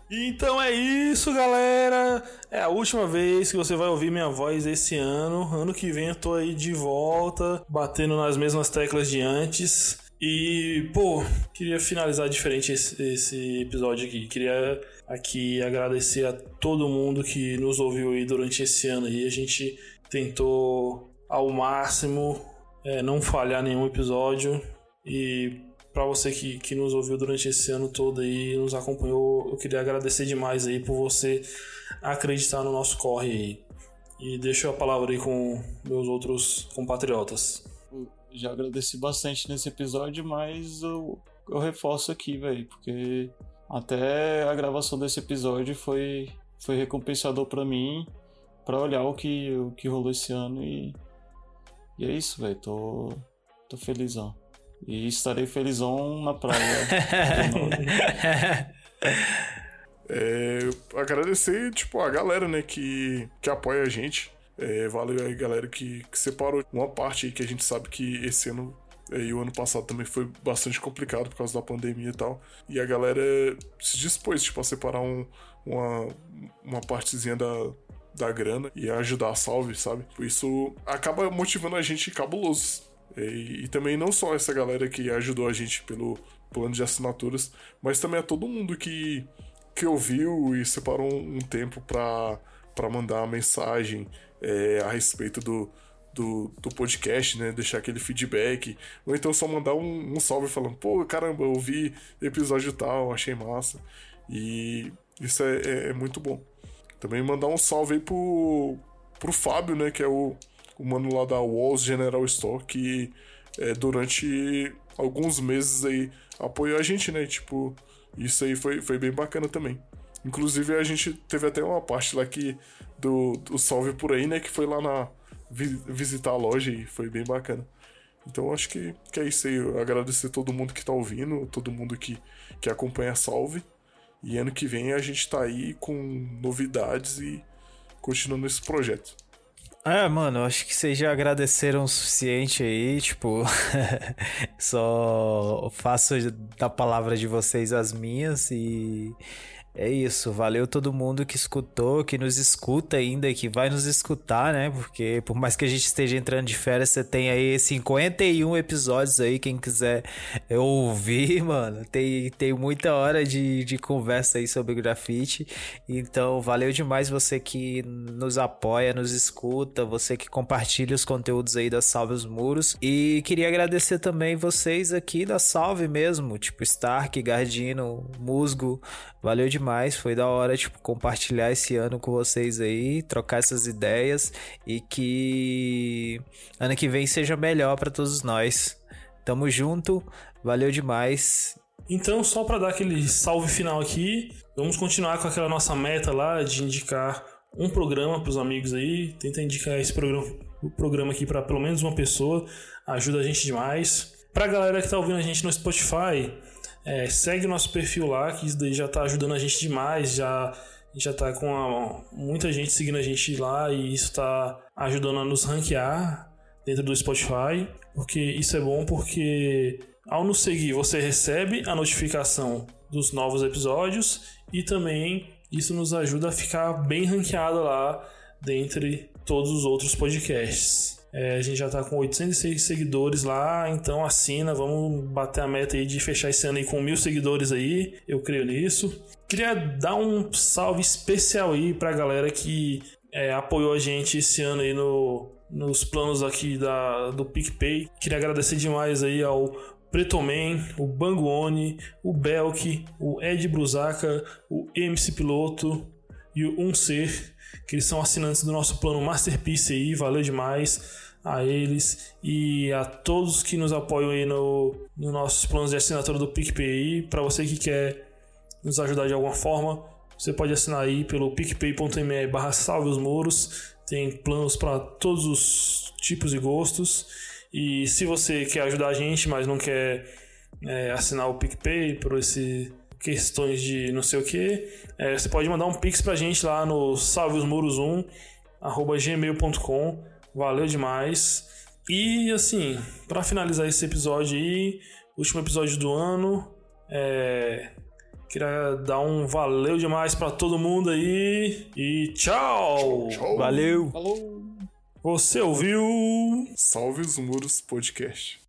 Então é isso, galera. É a última vez que você vai ouvir minha voz esse ano. Ano que vem eu tô aí de volta, batendo nas mesmas teclas de antes. E, pô, queria finalizar diferente esse, esse, episódio aqui. Queria aqui agradecer a todo mundo que nos ouviu aí durante esse ano aí. A gente tentou ao máximo é, não falhar nenhum episódio. E para você que, que nos ouviu durante esse ano todo aí, nos acompanhou, eu queria agradecer demais aí por você acreditar no nosso corre aí. E deixo a palavra aí com meus outros compatriotas. já agradeci bastante nesse episódio, mas eu, eu reforço aqui, velho, porque até a gravação desse episódio foi, foi recompensador para mim, para olhar o que, o que rolou esse ano e, e é isso, velho. Tô, tô felizão. E estarei felizão na praia. é, agradecer, tipo, a galera, né, que, que apoia a gente. É, valeu aí, galera, que, que separou uma parte aí que a gente sabe que esse ano é, e o ano passado também foi bastante complicado por causa da pandemia e tal. E a galera se dispôs, tipo, a separar um, uma, uma partezinha da, da grana e ajudar a salve, sabe? Isso acaba motivando a gente cabuloso e, e, também não só essa galera que ajudou a gente pelo plano de assinaturas, mas também a todo mundo que, que ouviu e separou um, tempo para mandar uma mensagem é, a respeito do, do, do, podcast, né? Deixar aquele feedback. Ou então só mandar um, um salve falando, pô, caramba, ouvi episódio tal, achei massa. E isso é, é, é muito bom. Também mandar um salve aí pro, pro Fábio, né? Que é o o mano lá da Walls General Store, que é, durante alguns meses aí apoiou a gente, né? Tipo, isso aí foi, foi bem bacana também. Inclusive a gente teve até uma parte lá que do, do Salve por aí, né? Que foi lá na vi, visitar a loja e foi bem bacana. Então acho que, que é isso aí. Eu agradecer todo mundo que tá ouvindo, todo mundo que, que acompanha a Salve. E ano que vem a gente tá aí com novidades e continuando esse projeto. É, mano, acho que vocês já agradeceram o suficiente aí, tipo, só faço da palavra de vocês as minhas e é isso, valeu todo mundo que escutou, que nos escuta ainda, que vai nos escutar, né? Porque por mais que a gente esteja entrando de férias, você tem aí 51 episódios aí, quem quiser ouvir, mano. Tem, tem muita hora de, de conversa aí sobre grafite. Então, valeu demais você que nos apoia, nos escuta, você que compartilha os conteúdos aí da Salve os Muros. E queria agradecer também vocês aqui da Salve mesmo, tipo Stark, Gardino, Musgo, Valeu demais, foi da hora, tipo, compartilhar esse ano com vocês aí, trocar essas ideias e que ano que vem seja melhor para todos nós. Tamo junto, valeu demais. Então, só para dar aquele salve final aqui, vamos continuar com aquela nossa meta lá de indicar um programa para os amigos aí, tenta indicar esse programa, o programa aqui para pelo menos uma pessoa, ajuda a gente demais. Pra galera que tá ouvindo a gente no Spotify, é, segue nosso perfil lá, que isso daí já tá ajudando a gente demais, já já tá com a, muita gente seguindo a gente lá e isso tá ajudando a nos ranquear dentro do Spotify, porque isso é bom porque ao nos seguir você recebe a notificação dos novos episódios e também isso nos ajuda a ficar bem ranqueado lá dentre todos os outros podcasts. É, a gente já tá com 806 seguidores lá, então assina, vamos bater a meta aí de fechar esse ano aí com mil seguidores aí, eu creio nisso. Queria dar um salve especial aí pra galera que é, apoiou a gente esse ano aí no, nos planos aqui da, do PicPay. Queria agradecer demais aí ao Pretoman, o Banguone, o Belk, o Ed Brusaca, o MC Piloto e o Um Ser, que eles são assinantes do nosso plano Masterpiece aí, valeu demais a eles e a todos que nos apoiam aí no, no nossos planos de assinatura do PicPay. Para você que quer nos ajudar de alguma forma, você pode assinar aí pelo picpay.me barra salve os muros. Tem planos para todos os tipos e gostos. E se você quer ajudar a gente, mas não quer é, assinar o PicPay por esse questões de não sei o que, é, você pode mandar um pix pra gente lá no salveosmuros1 arroba gmail.com. Valeu demais. E assim, para finalizar esse episódio aí, último episódio do ano, é, queria dar um valeu demais para todo mundo aí e tchau. Tchau. Valeu! Você ouviu? Salve os Muros Podcast.